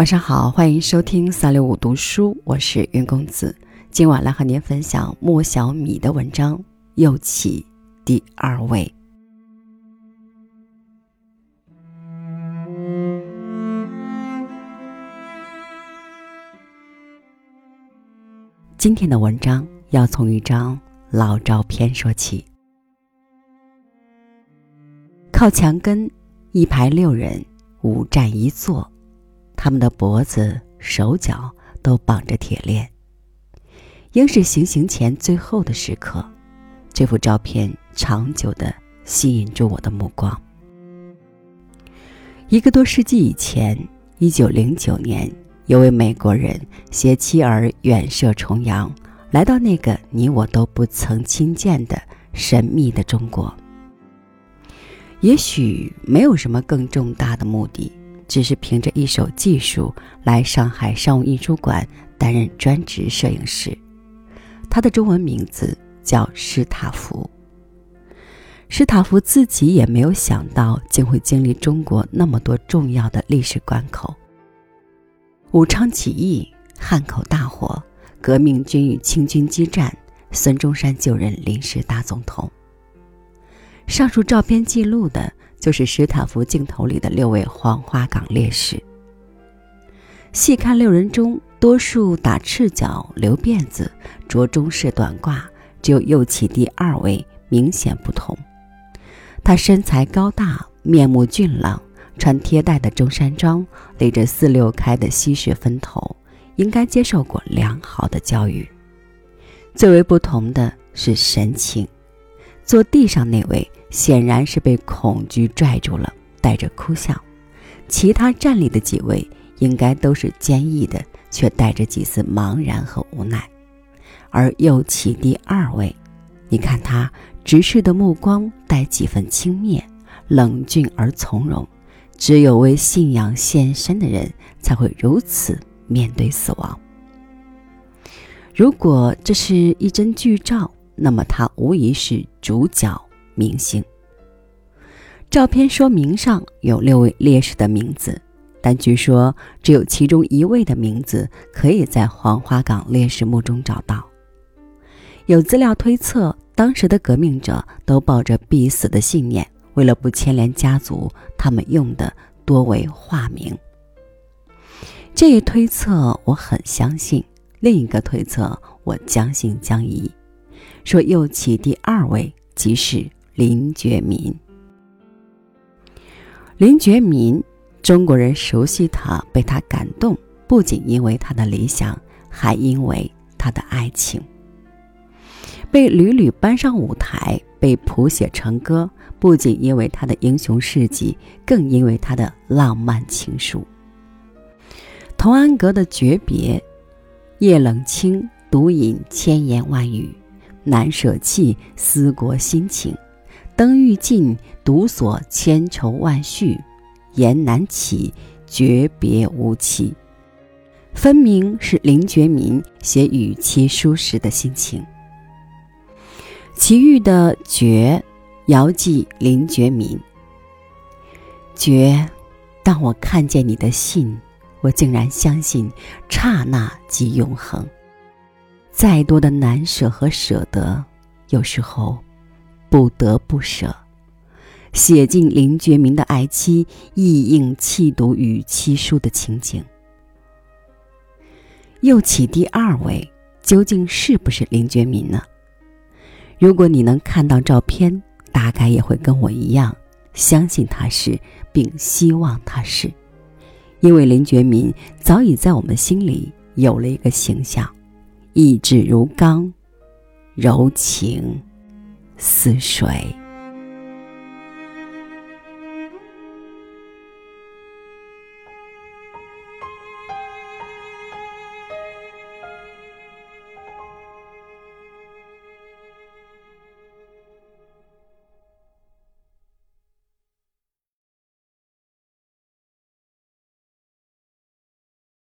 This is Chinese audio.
晚上好，欢迎收听三六五读书，我是云公子。今晚来和您分享莫小米的文章《又起第二位》。今天的文章要从一张老照片说起。靠墙根，一排六人，五站一坐。他们的脖子、手脚都绑着铁链，应是行刑前最后的时刻。这幅照片长久的吸引住我的目光。一个多世纪以前，一九零九年，有位美国人携妻儿远涉重洋，来到那个你我都不曾亲见的神秘的中国。也许没有什么更重大的目的。只是凭着一手技术来上海商务印书馆担任专职摄影师，他的中文名字叫施塔福。施塔福自己也没有想到，竟会经历中国那么多重要的历史关口：武昌起义、汉口大火、革命军与清军激战、孙中山就任临时大总统。上述照片记录的。就是史塔夫镜头里的六位黄花岗烈士。细看六人中，多数打赤脚、留辫子、着中式短褂，只有右起第二位明显不同。他身材高大，面目俊朗，穿贴带的中山装，理着四六开的西式分头，应该接受过良好的教育。最为不同的是神情，坐地上那位。显然是被恐惧拽住了，带着哭笑；其他站立的几位应该都是坚毅的，却带着几丝茫然和无奈。而右起第二位，你看他直视的目光带几分轻蔑，冷峻而从容。只有为信仰献身的人才会如此面对死亡。如果这是一帧剧照，那么他无疑是主角。明星。照片说明上有六位烈士的名字，但据说只有其中一位的名字可以在黄花岗烈士墓中找到。有资料推测，当时的革命者都抱着必死的信念，为了不牵连家族，他们用的多为化名。这一推测我很相信，另一个推测我将信将疑，说又起第二位即是。林觉民，林觉民，中国人熟悉他，被他感动，不仅因为他的理想，还因为他的爱情。被屡屡搬上舞台，被谱写成歌，不仅因为他的英雄事迹，更因为他的浪漫情书。童安格的诀别：夜冷清，独饮千言万语，难舍弃思国心情。灯欲尽，独锁千愁万绪；言难起，诀别无期。分明是林觉民写与妻书时的心情。其余的绝，遥寄林觉民。绝，当我看见你的信，我竟然相信刹那即永恒。再多的难舍和舍得，有时候。不得不舍，写尽林觉民的爱妻意应气读与妻书的情景。又起第二位，究竟是不是林觉民呢？如果你能看到照片，大概也会跟我一样，相信他是，并希望他是，因为林觉民早已在我们心里有了一个形象：意志如钢，柔情。似水。